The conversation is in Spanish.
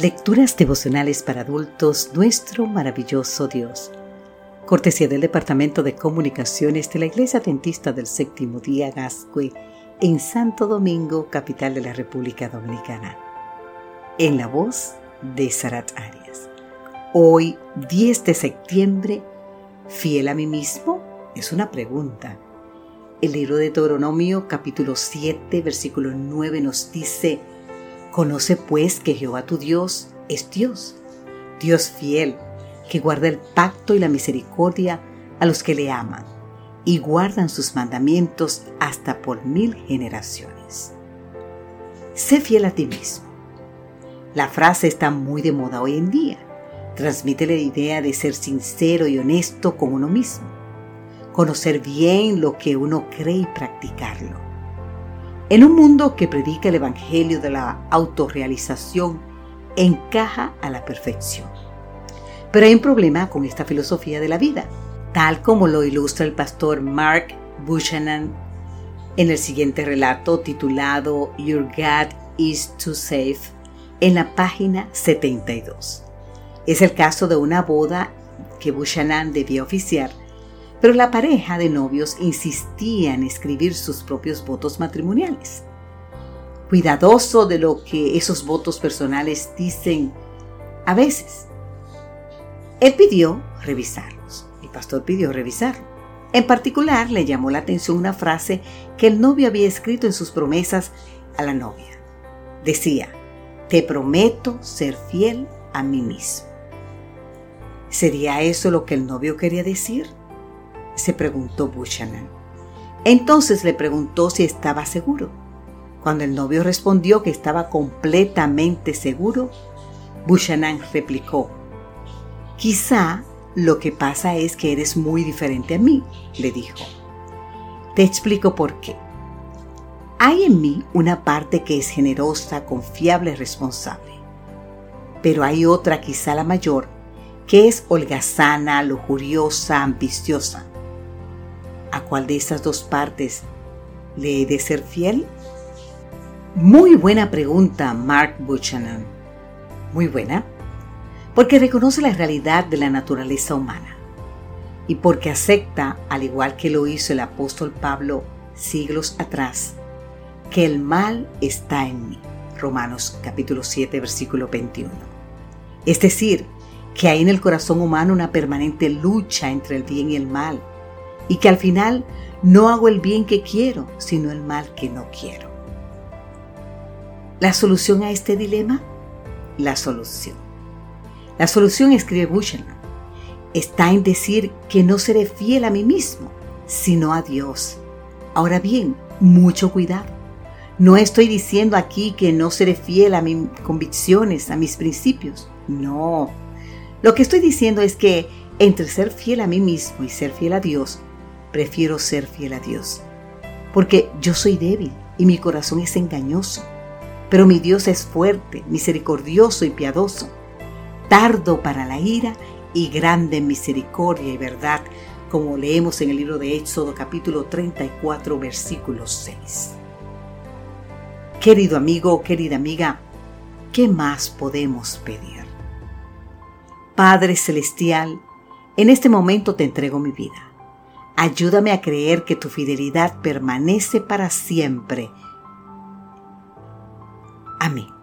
Lecturas devocionales para adultos, nuestro maravilloso Dios. Cortesía del Departamento de Comunicaciones de la Iglesia Dentista del Séptimo Día Gascue en Santo Domingo, capital de la República Dominicana. En la voz de Sarat Arias. Hoy, 10 de septiembre, ¿fiel a mí mismo? Es una pregunta. El libro de Deuteronomio capítulo 7 versículo 9 nos dice, Conoce pues que Jehová tu Dios es Dios, Dios fiel, que guarda el pacto y la misericordia a los que le aman y guardan sus mandamientos hasta por mil generaciones. Sé fiel a ti mismo. La frase está muy de moda hoy en día. Transmite la idea de ser sincero y honesto con uno mismo conocer bien lo que uno cree y practicarlo. En un mundo que predica el Evangelio de la autorrealización, encaja a la perfección. Pero hay un problema con esta filosofía de la vida, tal como lo ilustra el pastor Mark Buchanan en el siguiente relato titulado Your God is too safe en la página 72. Es el caso de una boda que Buchanan debía oficiar pero la pareja de novios insistía en escribir sus propios votos matrimoniales. Cuidadoso de lo que esos votos personales dicen a veces. Él pidió revisarlos. El pastor pidió revisarlo. En particular le llamó la atención una frase que el novio había escrito en sus promesas a la novia. Decía, te prometo ser fiel a mí mismo. ¿Sería eso lo que el novio quería decir? Se preguntó Buchanan. Entonces le preguntó si estaba seguro. Cuando el novio respondió que estaba completamente seguro, Buchanan replicó, Quizá lo que pasa es que eres muy diferente a mí, le dijo. Te explico por qué. Hay en mí una parte que es generosa, confiable, responsable. Pero hay otra, quizá la mayor, que es holgazana, lujuriosa, ambiciosa ¿A cuál de estas dos partes le he de ser fiel? Muy buena pregunta, Mark Buchanan. Muy buena, porque reconoce la realidad de la naturaleza humana y porque acepta, al igual que lo hizo el apóstol Pablo siglos atrás, que el mal está en mí. Romanos capítulo 7, versículo 21. Es decir, que hay en el corazón humano una permanente lucha entre el bien y el mal, y que al final no hago el bien que quiero, sino el mal que no quiero. ¿La solución a este dilema? La solución. La solución, escribe Buchanan, está en decir que no seré fiel a mí mismo, sino a Dios. Ahora bien, mucho cuidado. No estoy diciendo aquí que no seré fiel a mis convicciones, a mis principios. No. Lo que estoy diciendo es que entre ser fiel a mí mismo y ser fiel a Dios, prefiero ser fiel a Dios. Porque yo soy débil y mi corazón es engañoso. Pero mi Dios es fuerte, misericordioso y piadoso, tardo para la ira y grande en misericordia y verdad, como leemos en el libro de Éxodo capítulo 34 versículo 6. Querido amigo, querida amiga, ¿qué más podemos pedir? Padre Celestial, en este momento te entrego mi vida. Ayúdame a creer que tu fidelidad permanece para siempre. Amén.